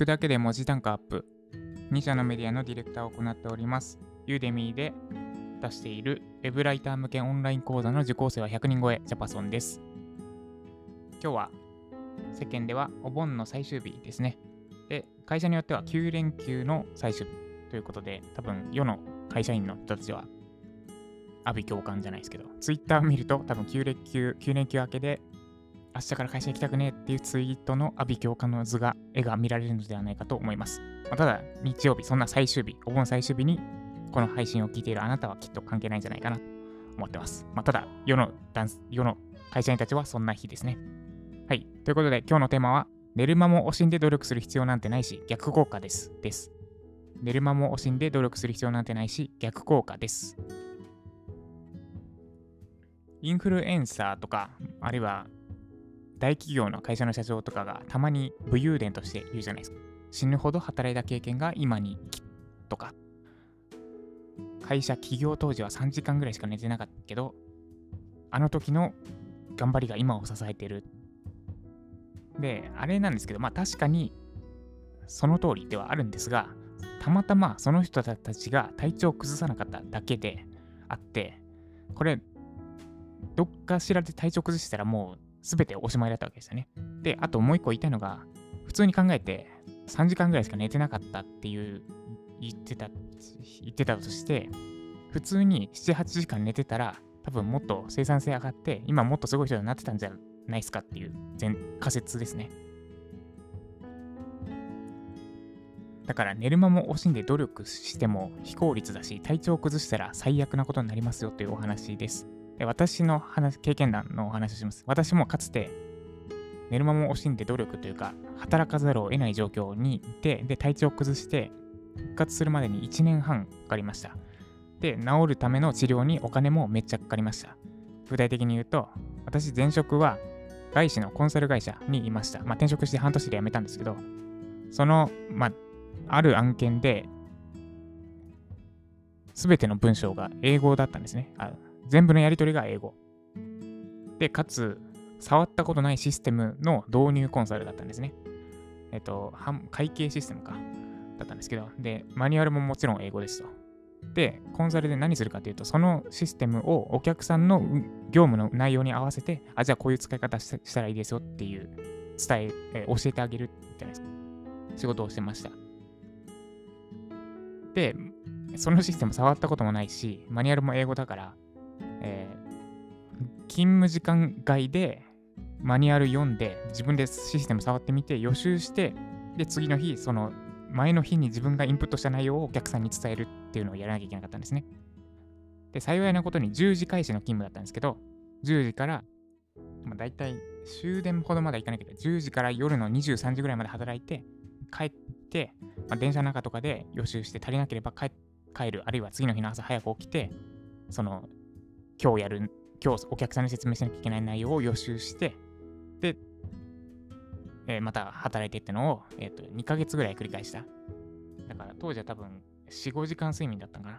くだけで文字単価アップ。2社のメディアのディレクターを行っております。ユーデミーで出しているウェブライター向けオンライン講座の受講生は100人超え、ジャパソンです。今日は世間ではお盆の最終日ですね。で、会社によっては9連休の最終日ということで、多分世の会社員の人たちは、阿鼻共感じゃないですけど、ツイッターを見ると多分9連休、9連休明けで、明日から会社行きたくねえっていうツイートの阿鼻共感の図が、絵が見られるのではないかと思います。まあ、ただ、日曜日、そんな最終日、お盆最終日に、この配信を聞いているあなたはきっと関係ないんじゃないかなと思ってます。まあ、ただ、世のダンス、世の会社員たちはそんな日ですね。はい。ということで、今日のテーマは、寝る間も惜しんで努力する必要なんてないし、逆効果です。です。寝る間も惜しんで努力する必要なんてないし、逆効果です。インフルエンサーとか、あるいは大企業の会社の社長とかがたまに武勇伝として言うじゃないですか。死ぬほど働いた経験が今に生きとか、会社起業当時は3時間ぐらいしか寝てなかったけど、あの時の頑張りが今を支えてる。で、あれなんですけど、まあ確かにその通りではあるんですが、たまたまその人たちが体調を崩さなかっただけであって、これ、どっかしらで体調崩したらもう全ておしまいだったわけですよね。で、あともう一個言いたいのが、普通に考えて3時間ぐらいしか寝てなかったっていう言ってた、言ってたとして、普通に7、8時間寝てたら、多分もっと生産性上がって、今もっとすごい人になってたんじゃないですかっていう全仮説ですね。だから寝る間も惜しんで努力しても非効率だし、体調を崩したら最悪なことになりますよというお話です。で私の話経験談のお話をします。私もかつて寝る間も惜しんで努力というか、働かざるを得ない状況にいて、で、体調を崩して、復活するまでに1年半かかりました。で、治るための治療にお金もめっちゃかかりました。具体的に言うと、私前職は外資のコンサル会社にいました。まあ、転職して半年で辞めたんですけど、その、まあ、ある案件で、すべての文章が英語だったんですね。あ全部のやり取りが英語。で、かつ、触ったことないシステムの導入コンサルだったんですね。えっと、会計システムか。だったんですけど、で、マニュアルももちろん英語ですと。で、コンサルで何するかというと、そのシステムをお客さんの業務の内容に合わせて、あ、じゃあこういう使い方したらいいですよっていう伝え、え教えてあげるじゃないですか。仕事をしてました。で、そのシステム触ったこともないし、マニュアルも英語だから、えー、勤務時間外でマニュアル読んで、自分でシステム触ってみて、予習して、で、次の日、その前の日に自分がインプットした内容をお客さんに伝えるっていうのをやらなきゃいけなかったんですね。で、幸いなことに10時開始の勤務だったんですけど、10時から、まあ、大体終電ほどまで行かなきゃいけない。10時から夜の23時ぐらいまで働いて、帰って、まあ、電車の中とかで予習して足りなければ帰る、あるいは次の日の朝早く起きて、その、今日やる、今日お客さんに説明しなきゃいけない内容を予習して、で、えーまた働いてってのを、えー、と2ヶ月ぐらい繰り返した。だから当時は多分4、5時間睡眠だったんかな。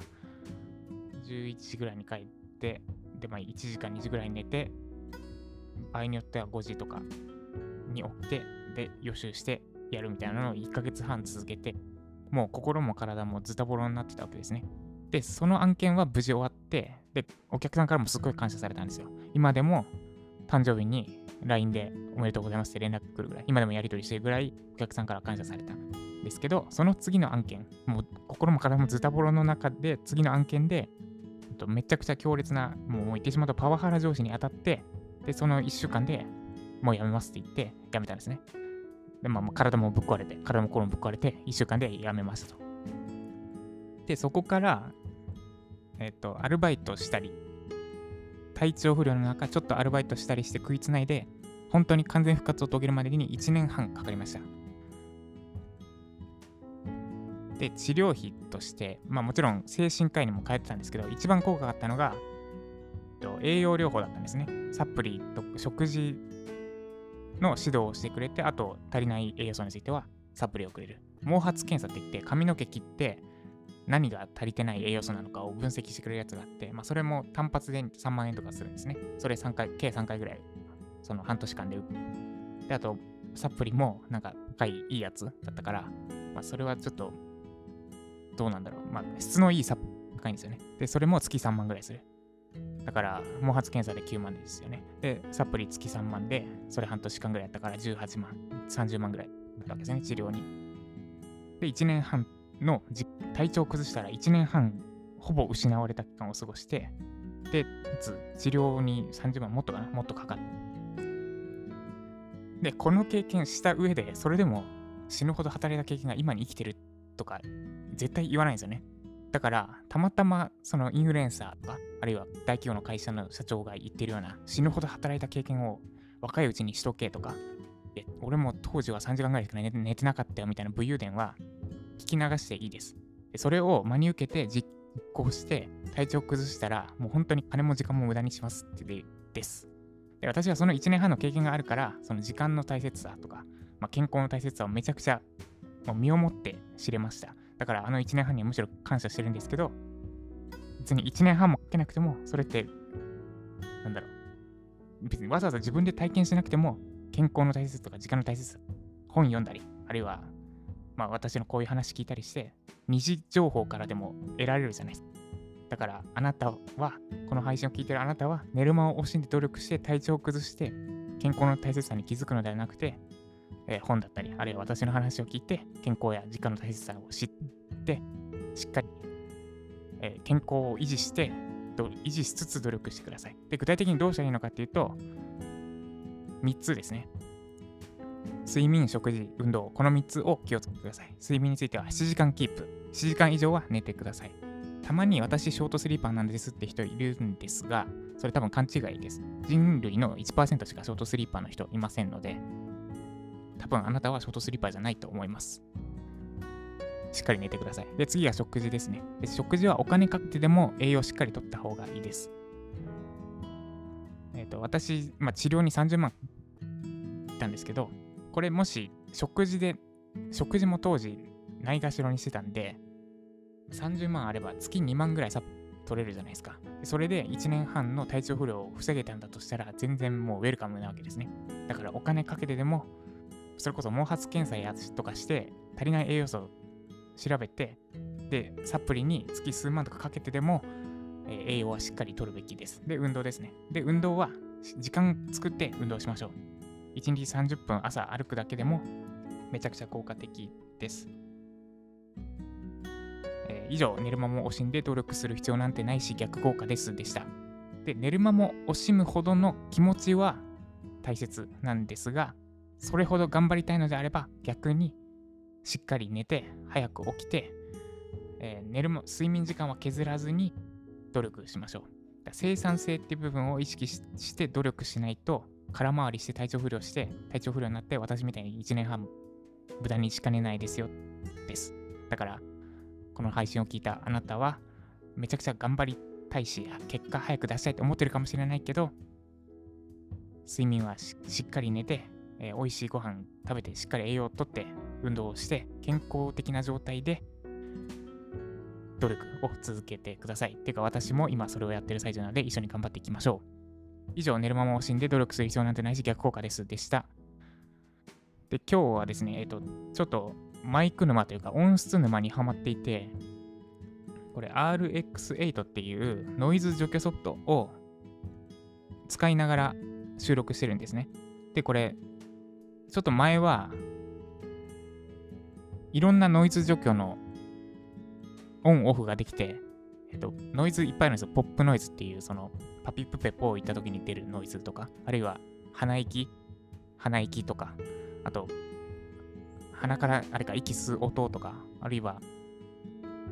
11時ぐらいに帰って、で、まあ1時間2時ぐらいに寝て、場合によっては5時とかに起きて、で、予習してやるみたいなのを1ヶ月半続けて、もう心も体もズタボロになってたわけですね。で、その案件は無事終わって、で、お客さんからもすごい感謝されたんですよ。今でも誕生日に LINE でおめでとうございますって連絡来るぐらい、今でもやり取りしてるぐらいお客さんから感謝されたんですけど、その次の案件、もう心も体もズタボロの中で、次の案件で、めちゃくちゃ強烈な、もう言ってしまうとパワハラ上司に当たって、で、その1週間でもうやめますって言って、やめたんですね。で、まあ、体もぶっ壊れて、体も心もぶっ壊れて、1週間でやめましたと。で、そこから、えっと、アルバイトしたり、体調不良の中、ちょっとアルバイトしたりして食いつないで、本当に完全復活を遂げるまでに1年半かかりました。で、治療費として、まあもちろん精神科医にも通ってたんですけど、一番効果があったのが、えっと栄養療法だったんですね。サプリと食事の指導をしてくれて、あと足りない栄養素についてはサプリをくれる。毛髪検査って言って、髪の毛切って、何が足りてない栄養素なのかを分析してくれるやつがあって、まあ、それも単発で3万円とかするんですね。それ3回、計3回ぐらい、その半年間で打って。で、あと、サプリもなんか高いいいやつだったから、まあ、それはちょっと、どうなんだろう。まあ、質のいいサプリ高いんですよね。で、それも月3万ぐらいする。だから、毛髪検査で9万ですよね。で、サプリ月3万で、それ半年間ぐらいやったから18万、30万ぐらいだったわけですね、治療に。で、1年半の体調を崩したら1年半ほぼ失われた期間を過ごして、で、治療に30万もっとかなもっとかかる。で、この経験した上で、それでも死ぬほど働いた経験が今に生きてるとか、絶対言わないんですよね。だから、たまたまそのインフルエンサーとか、あるいは大企業の会社の社長が言ってるような死ぬほど働いた経験を若いうちにしとけとか、俺も当時は3時間ぐらいしか寝てなかったよみたいな武勇伝は聞き流していいです。でそれを真に受けて実行して体調崩したらもう本当に金も時間も無駄にしますってでですで。私はその1年半の経験があるから、その時間の大切さとか、まあ、健康の大切さをめちゃくちゃもう身をもって知れました。だからあの1年半にはむしろ感謝してるんですけど、別に1年半もかけなくても、それって、なんだろう。別にわざわざ自分で体験しなくても、健康の大切さとか時間の大切さ、本読んだり、あるいは、まあ私のこういう話聞いたりして、二次情報からでも得られるじゃないですか。だからあなたは、この配信を聞いてるあなたは、寝る間を惜しんで努力して体調を崩して、健康の大切さに気づくのではなくて、えー、本だったり、あるいは私の話を聞いて、健康や時間の大切さを知って、しっかり、えー、健康を維持して、維持しつつ努力してください。で、具体的にどうしたらいいのかっていうと、3つですね。睡眠、食事、運動、この3つを気をつけてください。睡眠については7時間キープ。7時間以上は寝てください。たまに私、ショートスリーパーなんですって人いるんですが、それ多分勘違いです。人類の1%しかショートスリーパーの人いませんので、多分あなたはショートスリーパーじゃないと思います。しっかり寝てください。で、次が食事ですね。で食事はお金かけてでも栄養しっかりとった方がいいです。えっ、ー、と、私、まあ、治療に30万いったんですけど、これもし食事で、食事も当時ないがしろにしてたんで、30万あれば月2万ぐらいさ取れるじゃないですか。それで1年半の体調不良を防げたんだとしたら、全然もうウェルカムなわけですね。だからお金かけてでもそれこそ毛髪検査やとかして足りない栄養素を調べてでサプリに月数万とかかけてでも、えー、栄養はしっかりとるべきですで運動ですねで運動は時間作って運動しましょう1日30分朝歩くだけでもめちゃくちゃ効果的です、えー、以上寝る間も惜しんで努力する必要なんてないし逆効果ですでしたで寝る間も惜しむほどの気持ちは大切なんですがそれほど頑張りたいのであれば逆にしっかり寝て早く起きて、えー、寝るも睡眠時間は削らずに努力しましょう。生産性っていう部分を意識して努力しないと空回りして体調不良して体調不良になって私みたいに1年半無駄にしかねないですよです。だからこの配信を聞いたあなたはめちゃくちゃ頑張りたいし結果早く出したいと思ってるかもしれないけど睡眠はしっかり寝てえー、美味しいご飯食べてしっかり栄養をとって運動をして健康的な状態で努力を続けてください。っていうか私も今それをやってる最中なので一緒に頑張っていきましょう。以上、寝る間も惜しんで努力する必要なんてないし逆効果ですでした。で、今日はですね、えっ、ー、と、ちょっとマイク沼というか音質沼にはまっていて、これ RX8 っていうノイズ除去ソフトを使いながら収録してるんですね。で、これちょっと前は、いろんなノイズ除去のオンオフができて、えっと、ノイズいっぱいあるんですよ。ポップノイズっていう、その、パピプペポー行った時に出るノイズとか、あるいは鼻息、鼻息とか、あと、鼻からあれか息吸う音とか、あるいは、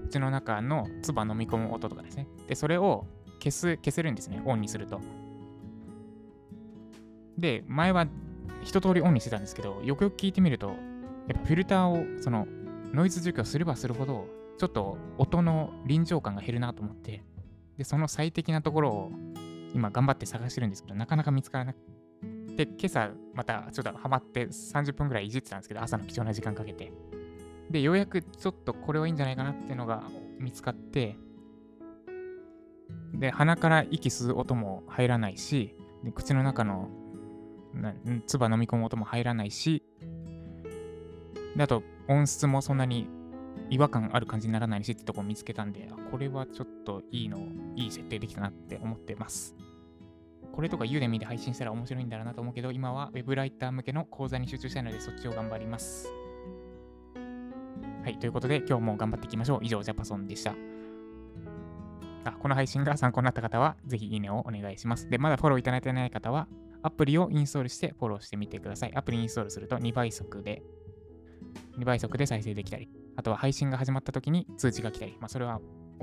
口の中の唾飲み込む音とかですね。で、それを消す、消せるんですね。オンにすると。で、前は一通りオンにしてたんですけど、よくよく聞いてみると、やっぱフィルターを、その、ノイズ除去すればするほど、ちょっと音の臨場感が減るなと思って、で、その最適なところを今頑張って探してるんですけど、なかなか見つからなくて、今朝またちょっとハマって30分ぐらいいじってたんですけど、朝の貴重な時間かけて。で、ようやくちょっとこれはいいんじゃないかなっていうのが見つかって、で、鼻から息吸う音も入らないし、で口の中のな唾飲み込む音も入らないし、であと音質もそんなに違和感ある感じにならないしってとこを見つけたんで、これはちょっといいの、いい設定できたなって思ってます。これとかユーデミで配信したら面白いんだろうなと思うけど、今は Web ライター向けの講座に集中したいので、そっちを頑張ります。はい、ということで今日も頑張っていきましょう。以上、ジャパソンでした。あ、この配信が参考になった方は、ぜひいいねをお願いします。で、まだフォローいただいてない方は、アプリをインストールしてフォローしてみてください。アプリインストールすると2倍速で、2倍速で再生できたり、あとは配信が始まった時に通知が来たり、まあ、それは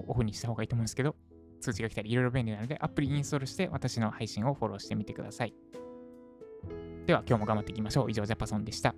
オフにした方がいいと思うんですけど、通知が来たり、いろいろ便利なので、アプリインストールして私の配信をフォローしてみてください。では、今日も頑張っていきましょう。以上、ジャパソンでした。